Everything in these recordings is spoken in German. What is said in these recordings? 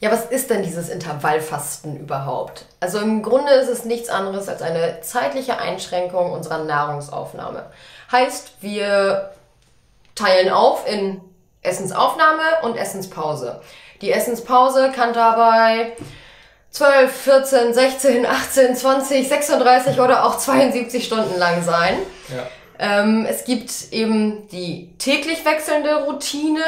Ja, was ist denn dieses Intervallfasten überhaupt? Also im Grunde ist es nichts anderes als eine zeitliche Einschränkung unserer Nahrungsaufnahme. Heißt, wir teilen auf in Essensaufnahme und Essenspause. Die Essenspause kann dabei 12, 14, 16, 18, 20, 36 oder auch 72 Stunden lang sein. Ja. Ähm, es gibt eben die täglich wechselnde Routine,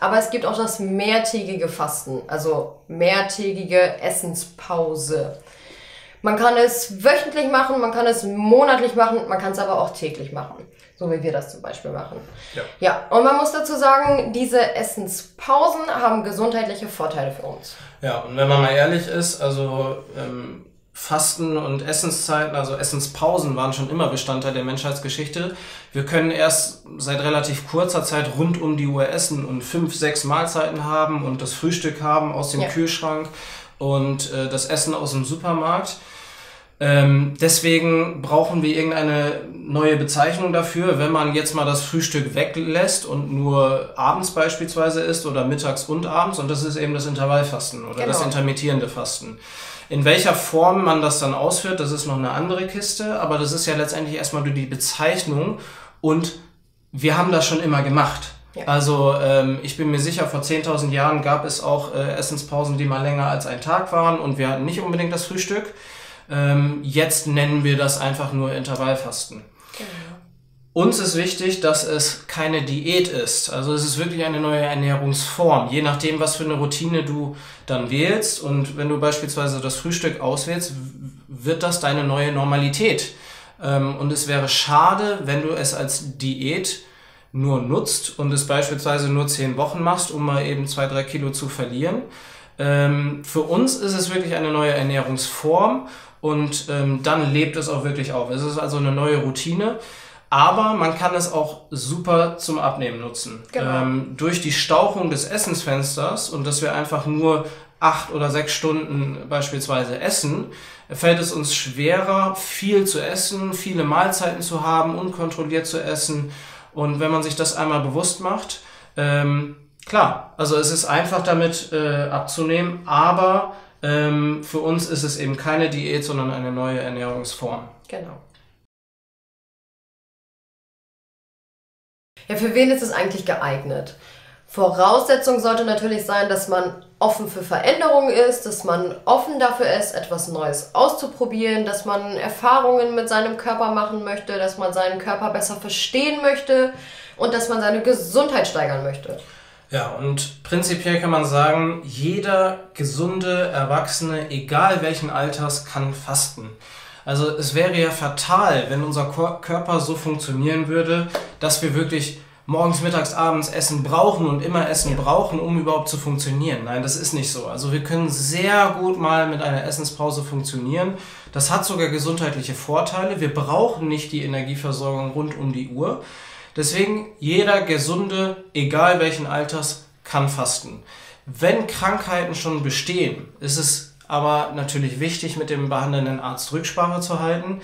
aber es gibt auch das mehrtägige Fasten, also mehrtägige Essenspause. Man kann es wöchentlich machen, man kann es monatlich machen, man kann es aber auch täglich machen. So wie wir das zum Beispiel machen. Ja. ja, und man muss dazu sagen, diese Essenspausen haben gesundheitliche Vorteile für uns. Ja, und wenn man mal ehrlich ist, also ähm, Fasten und Essenszeiten, also Essenspausen waren schon immer Bestandteil der Menschheitsgeschichte. Wir können erst seit relativ kurzer Zeit rund um die Uhr essen und fünf, sechs Mahlzeiten haben und das Frühstück haben aus dem ja. Kühlschrank und äh, das Essen aus dem Supermarkt. Ähm, deswegen brauchen wir irgendeine neue Bezeichnung dafür, wenn man jetzt mal das Frühstück weglässt und nur abends beispielsweise isst oder mittags und abends und das ist eben das Intervallfasten oder genau. das intermittierende Fasten. In welcher Form man das dann ausführt, das ist noch eine andere Kiste, aber das ist ja letztendlich erstmal nur die Bezeichnung und wir haben das schon immer gemacht. Ja. Also ähm, ich bin mir sicher, vor 10.000 Jahren gab es auch äh, Essenspausen, die mal länger als ein Tag waren und wir hatten nicht unbedingt das Frühstück. Ähm, jetzt nennen wir das einfach nur Intervallfasten. Genau. Uns ist wichtig, dass es keine Diät ist. Also es ist wirklich eine neue Ernährungsform. Je nachdem, was für eine Routine du dann wählst und wenn du beispielsweise das Frühstück auswählst, wird das deine neue Normalität. Ähm, und es wäre schade, wenn du es als Diät nur nutzt und es beispielsweise nur zehn Wochen machst, um mal eben zwei, drei Kilo zu verlieren. Ähm, für uns ist es wirklich eine neue Ernährungsform und ähm, dann lebt es auch wirklich auf. Es ist also eine neue Routine. Aber man kann es auch super zum Abnehmen nutzen. Genau. Ähm, durch die Stauchung des Essensfensters und dass wir einfach nur acht oder sechs Stunden beispielsweise essen, fällt es uns schwerer, viel zu essen, viele Mahlzeiten zu haben, unkontrolliert zu essen. Und wenn man sich das einmal bewusst macht, ähm, klar, also es ist einfach damit äh, abzunehmen, aber ähm, für uns ist es eben keine Diät, sondern eine neue Ernährungsform. Genau. Ja, für wen ist es eigentlich geeignet? Voraussetzung sollte natürlich sein, dass man offen für Veränderungen ist, dass man offen dafür ist, etwas Neues auszuprobieren, dass man Erfahrungen mit seinem Körper machen möchte, dass man seinen Körper besser verstehen möchte und dass man seine Gesundheit steigern möchte. Ja, und prinzipiell kann man sagen, jeder gesunde Erwachsene, egal welchen Alters, kann fasten. Also es wäre ja fatal, wenn unser Körper so funktionieren würde, dass wir wirklich morgens, mittags, abends Essen brauchen und immer Essen brauchen, um überhaupt zu funktionieren. Nein, das ist nicht so. Also wir können sehr gut mal mit einer Essenspause funktionieren. Das hat sogar gesundheitliche Vorteile. Wir brauchen nicht die Energieversorgung rund um die Uhr. Deswegen jeder gesunde, egal welchen Alters, kann fasten. Wenn Krankheiten schon bestehen, ist es aber natürlich wichtig, mit dem behandelnden Arzt Rücksprache zu halten.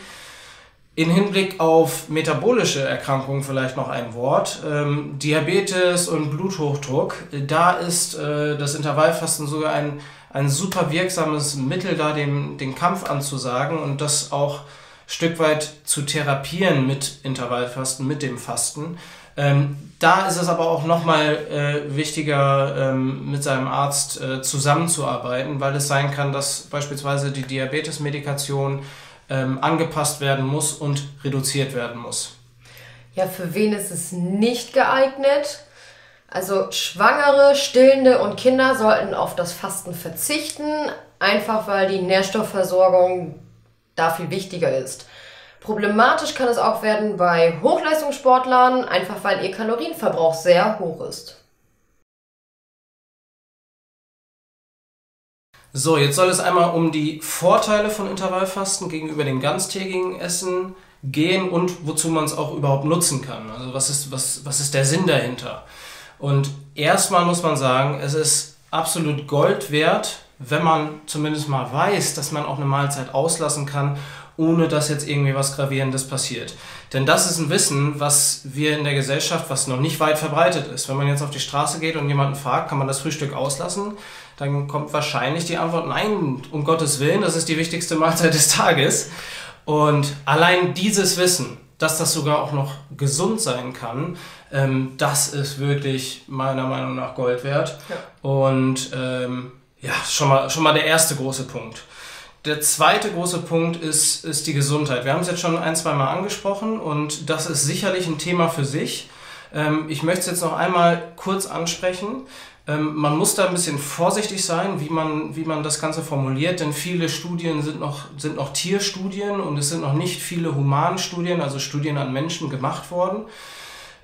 In Hinblick auf metabolische Erkrankungen vielleicht noch ein Wort. Ähm, Diabetes und Bluthochdruck, da ist äh, das Intervallfasten sogar ein, ein super wirksames Mittel, da dem, den Kampf anzusagen und das auch Stück weit zu therapieren mit Intervallfasten, mit dem Fasten. Ähm, da ist es aber auch nochmal äh, wichtiger, ähm, mit seinem Arzt äh, zusammenzuarbeiten, weil es sein kann, dass beispielsweise die Diabetesmedikation ähm, angepasst werden muss und reduziert werden muss. Ja, für wen ist es nicht geeignet? Also Schwangere, Stillende und Kinder sollten auf das Fasten verzichten, einfach weil die Nährstoffversorgung da viel wichtiger ist. Problematisch kann es auch werden bei Hochleistungssportlern, einfach weil ihr Kalorienverbrauch sehr hoch ist. So, jetzt soll es einmal um die Vorteile von Intervallfasten gegenüber dem ganztägigen Essen gehen und wozu man es auch überhaupt nutzen kann. Also was ist, was, was ist der Sinn dahinter? Und erstmal muss man sagen, es ist absolut Gold wert, wenn man zumindest mal weiß, dass man auch eine Mahlzeit auslassen kann, ohne dass jetzt irgendwie was Gravierendes passiert. Denn das ist ein Wissen, was wir in der Gesellschaft, was noch nicht weit verbreitet ist. Wenn man jetzt auf die Straße geht und jemanden fragt, kann man das Frühstück auslassen, dann kommt wahrscheinlich die Antwort, nein, um Gottes Willen, das ist die wichtigste Mahlzeit des Tages. Und allein dieses Wissen, dass das sogar auch noch gesund sein kann, ähm, das ist wirklich meiner Meinung nach Gold wert. Ja. Und ähm, ja, schon mal, schon mal der erste große Punkt. Der zweite große Punkt ist, ist die Gesundheit. Wir haben es jetzt schon ein, zwei Mal angesprochen und das ist sicherlich ein Thema für sich. Ähm, ich möchte es jetzt noch einmal kurz ansprechen. Ähm, man muss da ein bisschen vorsichtig sein, wie man, wie man das Ganze formuliert, denn viele Studien sind noch, sind noch Tierstudien und es sind noch nicht viele Humanstudien, also Studien an Menschen gemacht worden,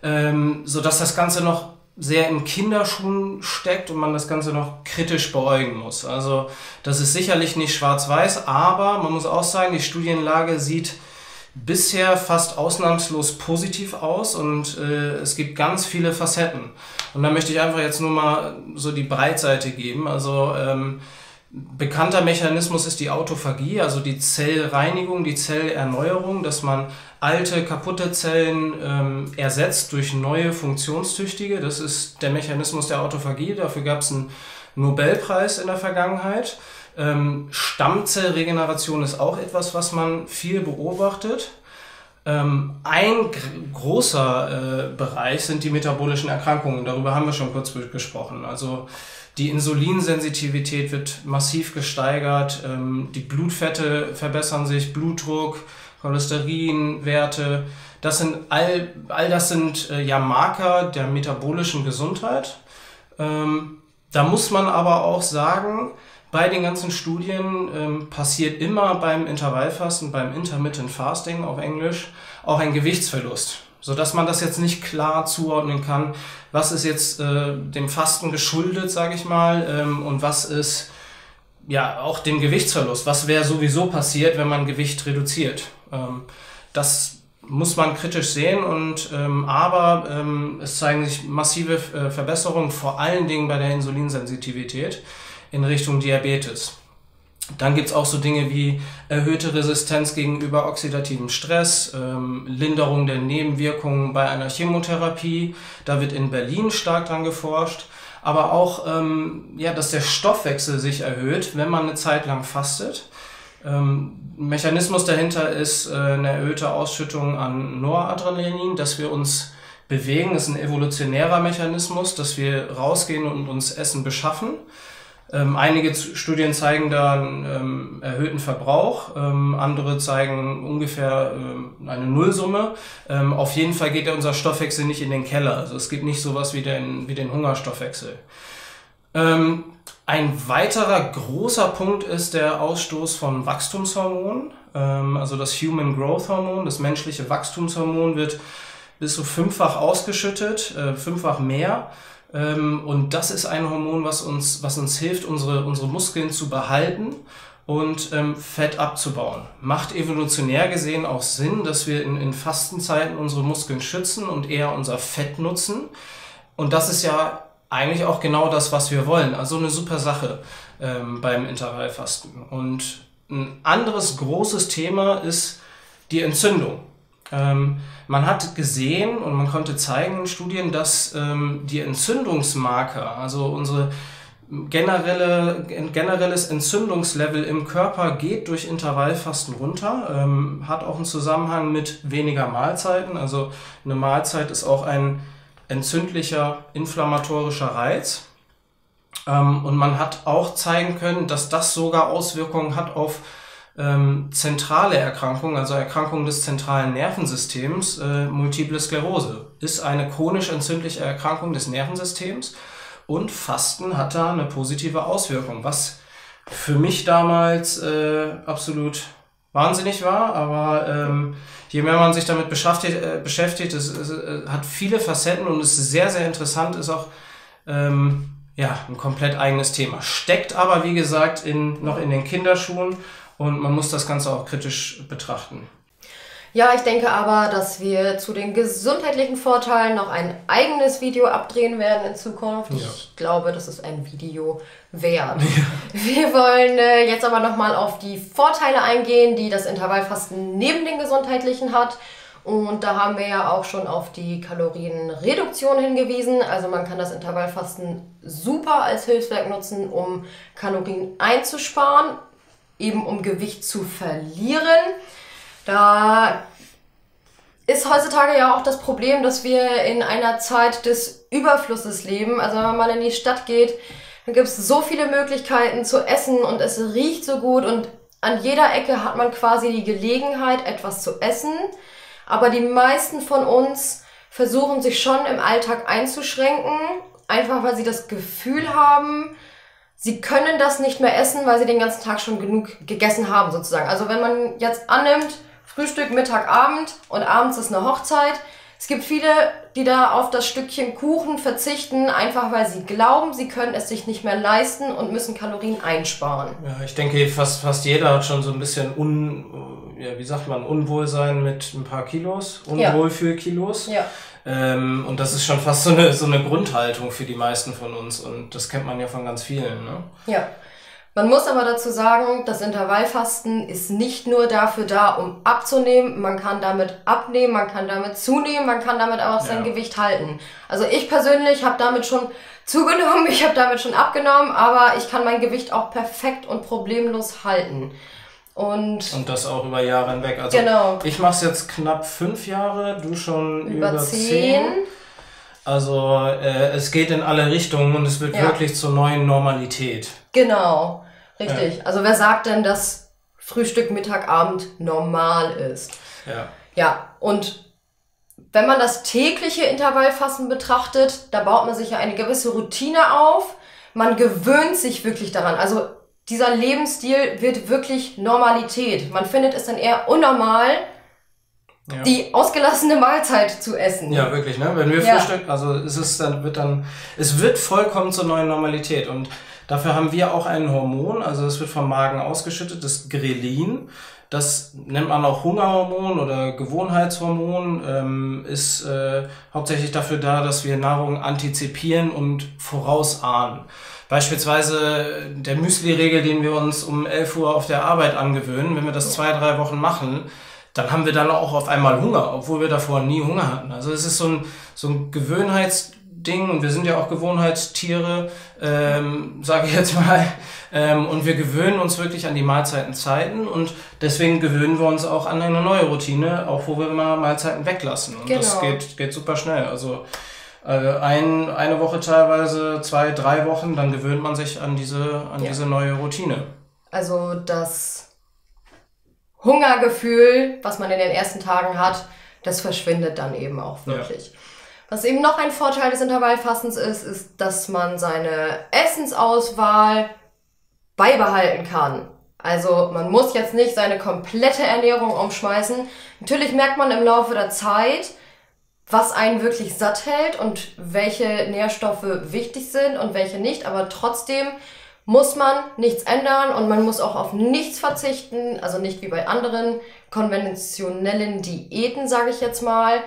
ähm, sodass das Ganze noch sehr in Kinderschuhen steckt und man das Ganze noch kritisch beäugen muss. Also das ist sicherlich nicht schwarz-weiß, aber man muss auch sagen, die Studienlage sieht bisher fast ausnahmslos positiv aus und äh, es gibt ganz viele Facetten. Und da möchte ich einfach jetzt nur mal so die Breitseite geben. Also ähm, bekannter Mechanismus ist die Autophagie, also die Zellreinigung, die Zellerneuerung, dass man alte, kaputte Zellen ähm, ersetzt durch neue, funktionstüchtige. Das ist der Mechanismus der Autophagie. Dafür gab es einen Nobelpreis in der Vergangenheit. Ähm, Stammzellregeneration ist auch etwas, was man viel beobachtet. Ähm, ein großer äh, Bereich sind die metabolischen Erkrankungen. Darüber haben wir schon kurz gesprochen. Also die Insulinsensitivität wird massiv gesteigert, ähm, die Blutfette verbessern sich, Blutdruck, Cholesterinwerte. Das sind all, all das sind äh, ja Marker der metabolischen Gesundheit. Ähm, da muss man aber auch sagen, bei den ganzen Studien ähm, passiert immer beim Intervallfasten, beim Intermittent Fasting auf Englisch, auch ein Gewichtsverlust. Sodass man das jetzt nicht klar zuordnen kann, was ist jetzt äh, dem Fasten geschuldet, sage ich mal, ähm, und was ist ja auch dem Gewichtsverlust. Was wäre sowieso passiert, wenn man Gewicht reduziert? Ähm, das muss man kritisch sehen und ähm, aber ähm, es zeigen sich massive äh, Verbesserungen, vor allen Dingen bei der Insulinsensitivität in Richtung Diabetes. Dann gibt's auch so Dinge wie erhöhte Resistenz gegenüber oxidativem Stress, ähm, Linderung der Nebenwirkungen bei einer Chemotherapie. Da wird in Berlin stark dran geforscht. Aber auch, ähm, ja, dass der Stoffwechsel sich erhöht, wenn man eine Zeit lang fastet. Ähm, Mechanismus dahinter ist äh, eine erhöhte Ausschüttung an Noradrenalin, dass wir uns bewegen. Das ist ein evolutionärer Mechanismus, dass wir rausgehen und uns Essen beschaffen. Ähm, einige Studien zeigen da einen ähm, erhöhten Verbrauch, ähm, andere zeigen ungefähr ähm, eine Nullsumme. Ähm, auf jeden Fall geht ja unser Stoffwechsel nicht in den Keller. Also es gibt nicht sowas wie den, wie den Hungerstoffwechsel. Ähm, ein weiterer großer Punkt ist der Ausstoß von Wachstumshormonen. also das Human Growth Hormon, das menschliche Wachstumshormon wird bis zu fünffach ausgeschüttet, äh, fünffach mehr. Ähm, und das ist ein Hormon, was uns, was uns hilft, unsere, unsere Muskeln zu behalten und ähm, Fett abzubauen. Macht evolutionär gesehen auch Sinn, dass wir in, in Fastenzeiten unsere Muskeln schützen und eher unser Fett nutzen. Und das ist ja eigentlich auch genau das, was wir wollen. Also eine super Sache ähm, beim Intervallfasten. Und ein anderes großes Thema ist die Entzündung. Ähm, man hat gesehen und man konnte zeigen in Studien, dass ähm, die Entzündungsmarker, also unsere generelle, generelles Entzündungslevel im Körper geht durch Intervallfasten runter, ähm, hat auch einen Zusammenhang mit weniger Mahlzeiten. Also eine Mahlzeit ist auch ein entzündlicher, inflammatorischer Reiz. Ähm, und man hat auch zeigen können, dass das sogar Auswirkungen hat auf ähm, zentrale Erkrankung, also Erkrankung des zentralen Nervensystems, äh, Multiple Sklerose, ist eine chronisch entzündliche Erkrankung des Nervensystems und Fasten hat da eine positive Auswirkung, was für mich damals äh, absolut wahnsinnig war, aber ähm, je mehr man sich damit beschäftigt, äh, beschäftigt es, es äh, hat viele Facetten und ist sehr, sehr interessant, ist auch ähm, ja, ein komplett eigenes Thema. Steckt aber, wie gesagt, in, noch in den Kinderschuhen und man muss das Ganze auch kritisch betrachten. Ja, ich denke aber, dass wir zu den gesundheitlichen Vorteilen noch ein eigenes Video abdrehen werden in Zukunft. Ja. Ich glaube, das ist ein Video wert. Ja. Wir wollen äh, jetzt aber nochmal auf die Vorteile eingehen, die das Intervallfasten neben den gesundheitlichen hat. Und da haben wir ja auch schon auf die Kalorienreduktion hingewiesen. Also man kann das Intervallfasten super als Hilfswerk nutzen, um Kalorien einzusparen, eben um Gewicht zu verlieren. Da ist heutzutage ja auch das Problem, dass wir in einer Zeit des Überflusses leben. Also wenn man mal in die Stadt geht, dann gibt es so viele Möglichkeiten zu essen und es riecht so gut und an jeder Ecke hat man quasi die Gelegenheit, etwas zu essen. Aber die meisten von uns versuchen sich schon im Alltag einzuschränken, einfach weil sie das Gefühl haben, sie können das nicht mehr essen, weil sie den ganzen Tag schon genug gegessen haben sozusagen. Also wenn man jetzt annimmt, Frühstück, Mittag, Abend und abends ist eine Hochzeit. Es gibt viele, die da auf das Stückchen Kuchen verzichten, einfach weil sie glauben, sie können es sich nicht mehr leisten und müssen Kalorien einsparen. Ja, ich denke, fast, fast jeder hat schon so ein bisschen un, ja, wie sagt man, Unwohlsein mit ein paar Kilos, Unwohlfühlkilos. Ja. Ähm, und das ist schon fast so eine, so eine Grundhaltung für die meisten von uns und das kennt man ja von ganz vielen. Ne? Ja. Man muss aber dazu sagen, das Intervallfasten ist nicht nur dafür da, um abzunehmen. Man kann damit abnehmen, man kann damit zunehmen, man kann damit auch sein ja. Gewicht halten. Also ich persönlich habe damit schon zugenommen, ich habe damit schon abgenommen, aber ich kann mein Gewicht auch perfekt und problemlos halten. Und, und das auch über Jahre hinweg. Also genau. ich mache es jetzt knapp fünf Jahre, du schon über, über zehn. zehn. Also äh, es geht in alle Richtungen und es wird ja. wirklich zur neuen Normalität. Genau, richtig. Ja. Also wer sagt denn, dass Frühstück, Mittag, Abend normal ist? Ja. Ja, und wenn man das tägliche Intervallfassen betrachtet, da baut man sich ja eine gewisse Routine auf. Man gewöhnt sich wirklich daran. Also dieser Lebensstil wird wirklich Normalität. Man findet es dann eher unnormal, ja. die ausgelassene Mahlzeit zu essen. Ja, wirklich, ne? Wenn wir ja. frühstücken, also es ist dann, wird dann, es wird vollkommen zur neuen Normalität und dafür haben wir auch ein Hormon, also es wird vom Magen ausgeschüttet, das Grelin. Das nennt man auch Hungerhormon oder Gewohnheitshormon, ähm, ist äh, hauptsächlich dafür da, dass wir Nahrung antizipieren und vorausahnen. Beispielsweise der Müsli-Regel, den wir uns um 11 Uhr auf der Arbeit angewöhnen, wenn wir das zwei, drei Wochen machen, dann haben wir dann auch auf einmal Hunger, obwohl wir davor nie Hunger hatten. Also es ist so ein, so ein Gewohnheitsding und wir sind ja auch Gewohnheitstiere, ähm, sage ich jetzt mal. Ähm, und wir gewöhnen uns wirklich an die Mahlzeitenzeiten und deswegen gewöhnen wir uns auch an eine neue Routine, auch wo wir mal Mahlzeiten weglassen. Und genau. das geht, geht super schnell. Also äh, ein, eine Woche teilweise, zwei, drei Wochen, dann gewöhnt man sich an diese, an ja. diese neue Routine. Also das Hungergefühl, was man in den ersten Tagen hat, das verschwindet dann eben auch wirklich. Ja. Was eben noch ein Vorteil des Intervallfastens ist, ist, dass man seine Essensauswahl beibehalten kann. Also man muss jetzt nicht seine komplette Ernährung umschmeißen. Natürlich merkt man im Laufe der Zeit, was einen wirklich satt hält und welche Nährstoffe wichtig sind und welche nicht. Aber trotzdem muss man nichts ändern und man muss auch auf nichts verzichten, also nicht wie bei anderen konventionellen Diäten, sage ich jetzt mal.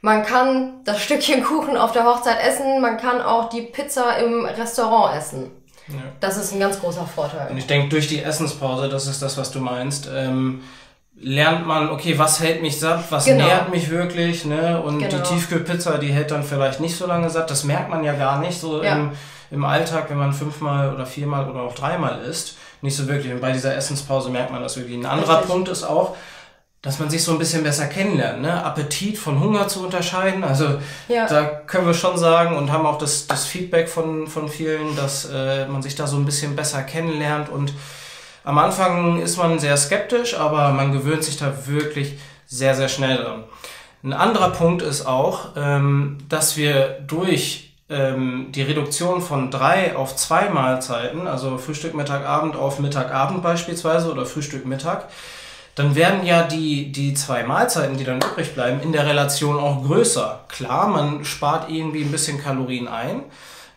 Man kann das Stückchen Kuchen auf der Hochzeit essen, man kann auch die Pizza im Restaurant essen. Ja. Das ist ein ganz großer Vorteil. Und ich denke, durch die Essenspause, das ist das, was du meinst, ähm, lernt man, okay, was hält mich satt, was genau. nährt mich wirklich, ne? Und genau. die Tiefkühlpizza, die hält dann vielleicht nicht so lange satt. Das merkt man ja gar nicht so ja. im im Alltag, wenn man fünfmal oder viermal oder auch dreimal isst, nicht so wirklich. Und bei dieser Essenspause merkt man das wirklich. Ein anderer Richtig. Punkt ist auch, dass man sich so ein bisschen besser kennenlernt, ne? Appetit von Hunger zu unterscheiden. Also ja. da können wir schon sagen und haben auch das, das Feedback von, von vielen, dass äh, man sich da so ein bisschen besser kennenlernt. Und am Anfang ist man sehr skeptisch, aber man gewöhnt sich da wirklich sehr, sehr schnell dran. Ein anderer Punkt ist auch, ähm, dass wir durch die Reduktion von drei auf zwei Mahlzeiten, also Frühstück, Mittag, Abend auf Mittag, Abend beispielsweise oder Frühstück, Mittag, dann werden ja die, die zwei Mahlzeiten, die dann übrig bleiben, in der Relation auch größer. Klar, man spart irgendwie ein bisschen Kalorien ein.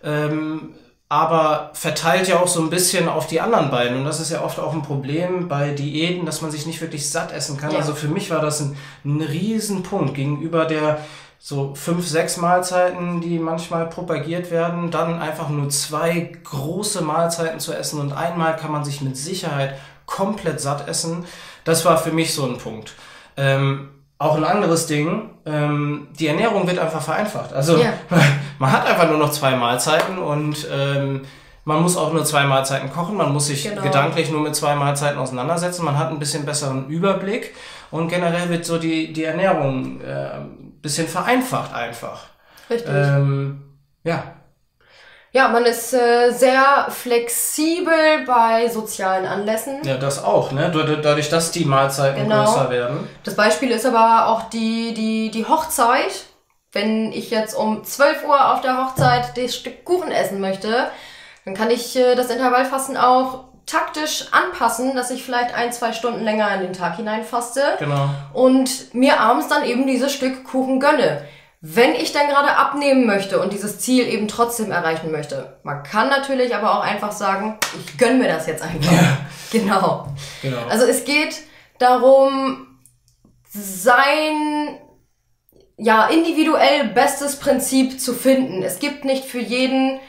Ähm, aber verteilt ja auch so ein bisschen auf die anderen beiden. Und das ist ja oft auch ein Problem bei Diäten, dass man sich nicht wirklich satt essen kann. Ja. Also für mich war das ein, ein Riesenpunkt gegenüber der so fünf, sechs Mahlzeiten, die manchmal propagiert werden, dann einfach nur zwei große Mahlzeiten zu essen und einmal kann man sich mit Sicherheit komplett satt essen. Das war für mich so ein Punkt. Ähm, auch ein anderes Ding, ähm, die Ernährung wird einfach vereinfacht. Also Ja. man hat einfach nur noch zwei Mahlzeiten und ähm, man muss auch nur zwei Mahlzeiten kochen, man muss sich Genau. gedanklich nur mit zwei Mahlzeiten auseinandersetzen, man hat ein bisschen besseren Überblick und generell wird so die, die Ernährung äh, bisschen vereinfacht einfach. Richtig. Ähm, ja, Ja, man ist äh, sehr flexibel bei sozialen Anlässen. ja, das auch, ne? Dad- Dadurch, dass die Mahlzeiten Genau. größer werden. Das Beispiel ist aber auch die, die, die Hochzeit. Wenn ich jetzt um 12 Uhr auf der Hochzeit das Stück Kuchen essen möchte, dann kann ich äh, das Intervallfasten auch taktisch anpassen, dass ich vielleicht ein, zwei Stunden länger in den Tag hinein faste Genau. und mir abends dann eben dieses Stück Kuchen gönne. Wenn ich dann gerade abnehmen möchte und dieses Ziel eben trotzdem erreichen möchte. Man kann natürlich aber auch einfach sagen, ich gönn mir das jetzt einfach. Genau. Genau. Also es geht darum, sein ja individuell bestes Prinzip zu finden. Es gibt nicht für jeden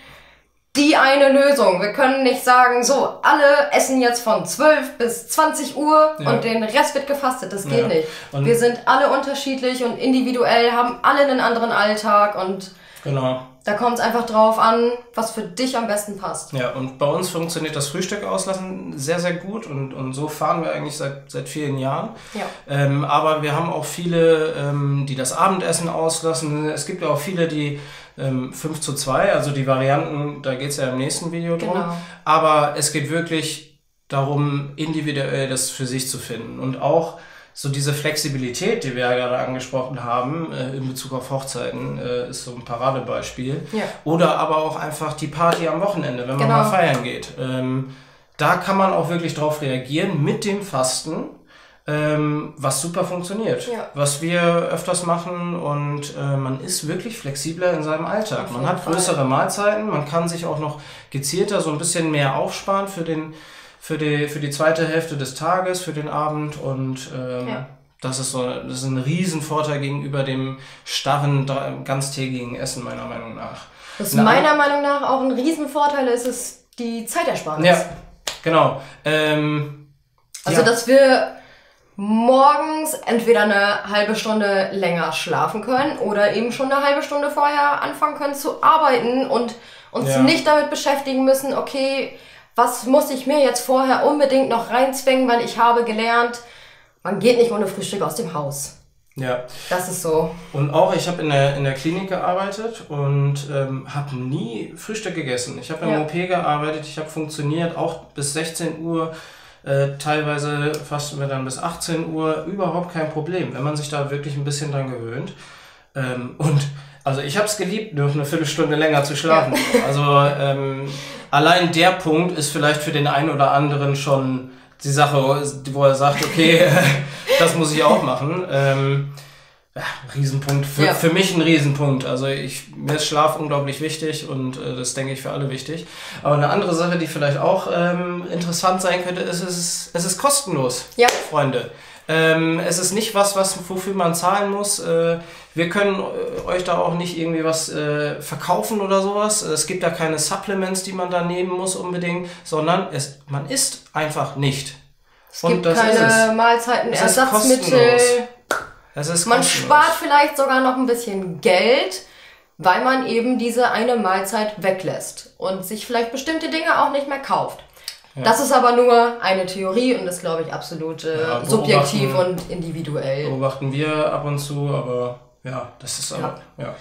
die eine Lösung. Wir können nicht sagen, so, alle essen jetzt von 12 bis 20 Uhr Ja. und den Rest wird gefastet. Das geht Ja. nicht. Und- Wir sind alle unterschiedlich und individuell, haben alle einen anderen Alltag und genau. Da kommt es einfach drauf an, was für dich am besten passt. Ja, und bei uns funktioniert das Frühstück auslassen sehr, sehr gut und, und so fahren wir eigentlich seit, seit vielen Jahren. Ja. Ähm, aber wir haben auch viele, ähm, die das Abendessen auslassen. Es gibt ja auch viele, die ähm, 5 zu 2, also die Varianten, da geht es ja im nächsten Video drum. Genau. Aber es geht wirklich darum, individuell das für sich zu finden. Und auch so diese Flexibilität, die wir ja gerade angesprochen haben, äh, in Bezug auf Hochzeiten, äh, ist so ein Paradebeispiel. Ja. Oder aber auch einfach die Party am Wochenende, wenn man Genau. mal feiern geht. Ähm, da kann man auch wirklich drauf reagieren mit dem Fasten, ähm, was super funktioniert. Ja. Was wir öfters machen und äh, man ist wirklich flexibler in seinem Alltag. Man hat größere Mahlzeiten, man kann sich auch noch gezielter so ein bisschen mehr aufsparen für den für die, für die zweite Hälfte des Tages, für den Abend und ähm, Ja. das ist so das ist ein Riesenvorteil gegenüber dem starren, ganztägigen Essen meiner Meinung nach. Was Na, meiner Meinung nach auch ein Riesenvorteil ist, ist die Zeitersparnis. Ja, genau. Ähm, Also, ja. dass wir morgens entweder eine halbe Stunde länger schlafen können oder eben schon eine halbe Stunde vorher anfangen können zu arbeiten und uns Ja. nicht damit beschäftigen müssen, okay, was muss ich mir jetzt vorher unbedingt noch reinzwängen, weil ich habe gelernt, man geht nicht ohne Frühstück aus dem Haus. ja. Das ist so. Und auch, ich habe in der, in der Klinik gearbeitet und ähm, habe nie Frühstück gegessen. Ich habe im Ja. OP gearbeitet, ich habe funktioniert, auch bis 16 Uhr, äh, teilweise fasten wir dann bis 18 Uhr, überhaupt kein Problem, wenn man sich da wirklich ein bisschen dran gewöhnt. Ähm, und also ich habe es geliebt, nur eine Viertelstunde länger zu schlafen. Also ähm, allein der Punkt ist vielleicht für den einen oder anderen schon die Sache, wo er sagt, okay, das muss ich auch machen. Ähm, ja, Riesenpunkt. Für, Ja. für mich ein Riesenpunkt. Also ich, mir ist Schlaf unglaublich wichtig und äh, das denke ich für alle wichtig. Aber eine andere Sache, die vielleicht auch ähm, interessant sein könnte, ist, es ist, es ist kostenlos, Ja. Freunde. Ähm, es ist nicht was, was wofür man zahlen muss. Äh, wir können äh, euch da auch nicht irgendwie was äh, verkaufen oder sowas. Es gibt da keine Supplements, die man da nehmen muss unbedingt, sondern es, man isst einfach nicht. Es gibt das ist keine es. Mahlzeiten, Es Ersatzmittel. Man spart vielleicht sogar noch ein bisschen Geld, weil man eben diese eine Mahlzeit weglässt und sich vielleicht bestimmte Dinge auch nicht mehr kauft. Das ist aber nur eine Theorie und ist, glaube ich, absolut äh, Ja, subjektiv und individuell. beobachten wir ab und zu, aber ja, das ist aber, ja.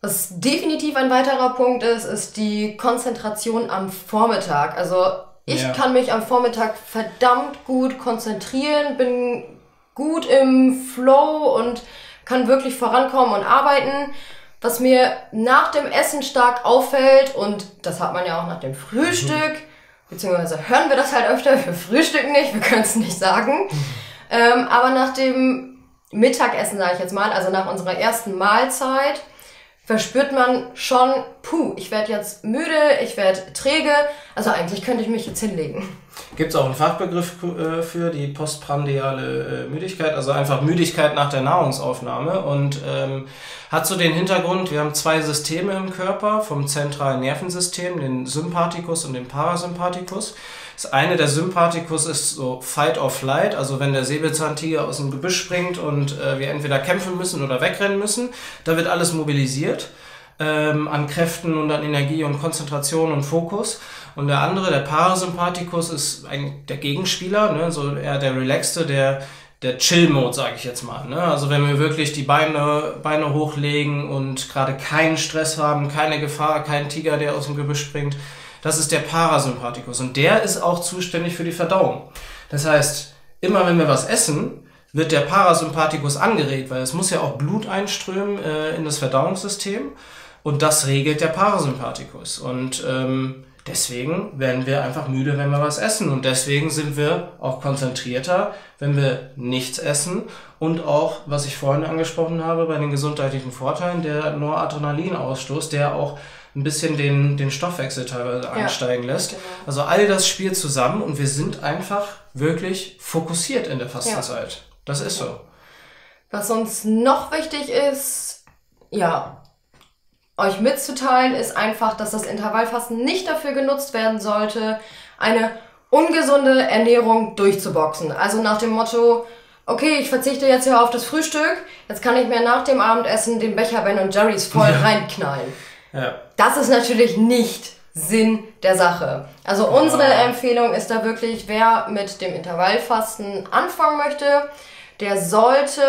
Was definitiv ein weiterer Punkt ist, ist die Konzentration am Vormittag. Also ich Ja. kann mich am Vormittag verdammt gut konzentrieren, bin gut im Flow und kann wirklich vorankommen und arbeiten. Was mir nach dem Essen stark auffällt, und das hat man ja auch nach dem Frühstück, beziehungsweise hören wir das halt öfter, wir frühstücken nicht, wir können es nicht sagen. Ähm, aber nach dem Mittagessen, sage ich jetzt mal, also nach unserer ersten Mahlzeit, verspürt man schon, puh, ich werde jetzt müde, ich werde träge, also eigentlich könnte ich mich jetzt hinlegen. Gibt es auch einen Fachbegriff äh, für die postprandiale äh, Müdigkeit, also einfach Müdigkeit nach der Nahrungsaufnahme und ähm, hat so den Hintergrund, wir haben zwei Systeme im Körper vom zentralen Nervensystem, den Sympathikus und den Parasympathikus. Das eine, der Sympathikus, ist so Fight or Flight, also wenn der Säbelzahntiger aus dem Gebüsch springt und äh, wir entweder kämpfen müssen oder wegrennen müssen, da wird alles mobilisiert ähm, an Kräften und an Energie und Konzentration und Fokus. Und der andere, der Parasympathikus, ist eigentlich der Gegenspieler, ne? so eher der Relaxte, der der Chill-Mode, sage ich jetzt mal. Ne? Also wenn wir wirklich die Beine, Beine hochlegen und gerade keinen Stress haben, keine Gefahr, kein Tiger, der aus dem Gebüsch springt, das ist der Parasympathikus und der ist auch zuständig für die Verdauung. Das heißt, immer wenn wir was essen, wird der Parasympathikus angeregt, weil es muss ja auch Blut einströmen äh, in das Verdauungssystem und das regelt der Parasympathikus. Und ähm, deswegen werden wir einfach müde, wenn wir was essen. Und deswegen sind wir auch konzentrierter, wenn wir nichts essen. Und auch, was ich vorhin angesprochen habe, bei den gesundheitlichen Vorteilen, der Noradrenalinausstoß, der auch ein bisschen den, den Stoffwechsel teilweise ansteigen lässt. Genau. Also all das spielt zusammen und wir sind einfach wirklich fokussiert in der Fastenzeit. Ja. Das ist so. Was uns noch wichtig ist, ja, euch mitzuteilen, ist einfach, dass das Intervallfasten nicht dafür genutzt werden sollte, eine ungesunde Ernährung durchzuboxen. Also nach dem Motto, okay, ich verzichte jetzt hier auf das Frühstück, jetzt kann ich mir nach dem Abendessen den Becher Ben Jerry's voll ja. reinknallen. Ja. Das ist natürlich nicht Sinn der Sache. Also unsere ja. Empfehlung ist da wirklich, wer mit dem Intervallfasten anfangen möchte, der sollte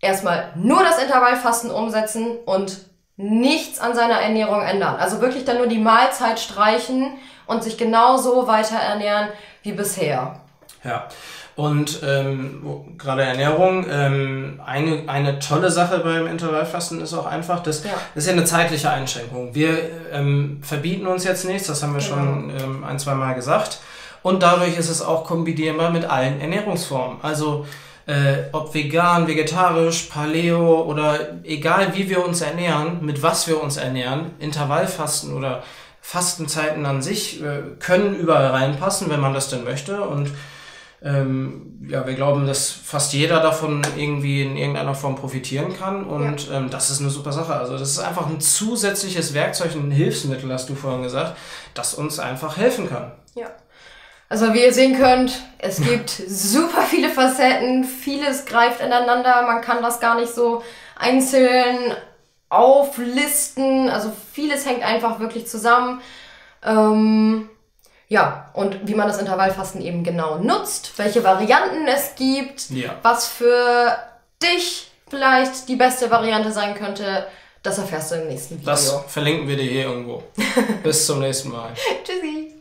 erstmal nur das Intervallfasten umsetzen und nichts an seiner Ernährung ändern. Also wirklich dann nur die Mahlzeit streichen und sich genauso weiter ernähren wie bisher. Ja. Und ähm, gerade Ernährung, ähm, eine, eine tolle Sache beim Intervallfasten ist auch einfach, das, ja. das ist ja eine zeitliche Einschränkung. Wir ähm, verbieten uns jetzt nichts, das haben wir genau. schon ähm, ein, zwei Mal gesagt. Und dadurch ist es auch kombinierbar mit allen Ernährungsformen. Also äh, ob vegan, vegetarisch, Paleo oder egal wie wir uns ernähren, mit was wir uns ernähren, Intervallfasten oder Fastenzeiten an sich äh, können überall reinpassen, wenn man das denn möchte. Und ähm, ja, wir glauben, dass fast jeder davon irgendwie in irgendeiner Form profitieren kann und ja. ähm, das ist eine super Sache. Also das ist einfach ein zusätzliches Werkzeug, ein Hilfsmittel, hast du vorhin gesagt, das uns einfach helfen kann. Ja. Also wie ihr sehen könnt, es gibt super viele Facetten, vieles greift ineinander, man kann das gar nicht so einzeln auflisten, also vieles hängt einfach wirklich zusammen. Ähm, ja, und wie man das Intervallfasten eben genau nutzt, welche Varianten es gibt, ja. was für dich vielleicht die beste Variante sein könnte, das erfährst du im nächsten Video. Das verlinken wir dir hier irgendwo. Bis zum nächsten Mal. Tschüssi.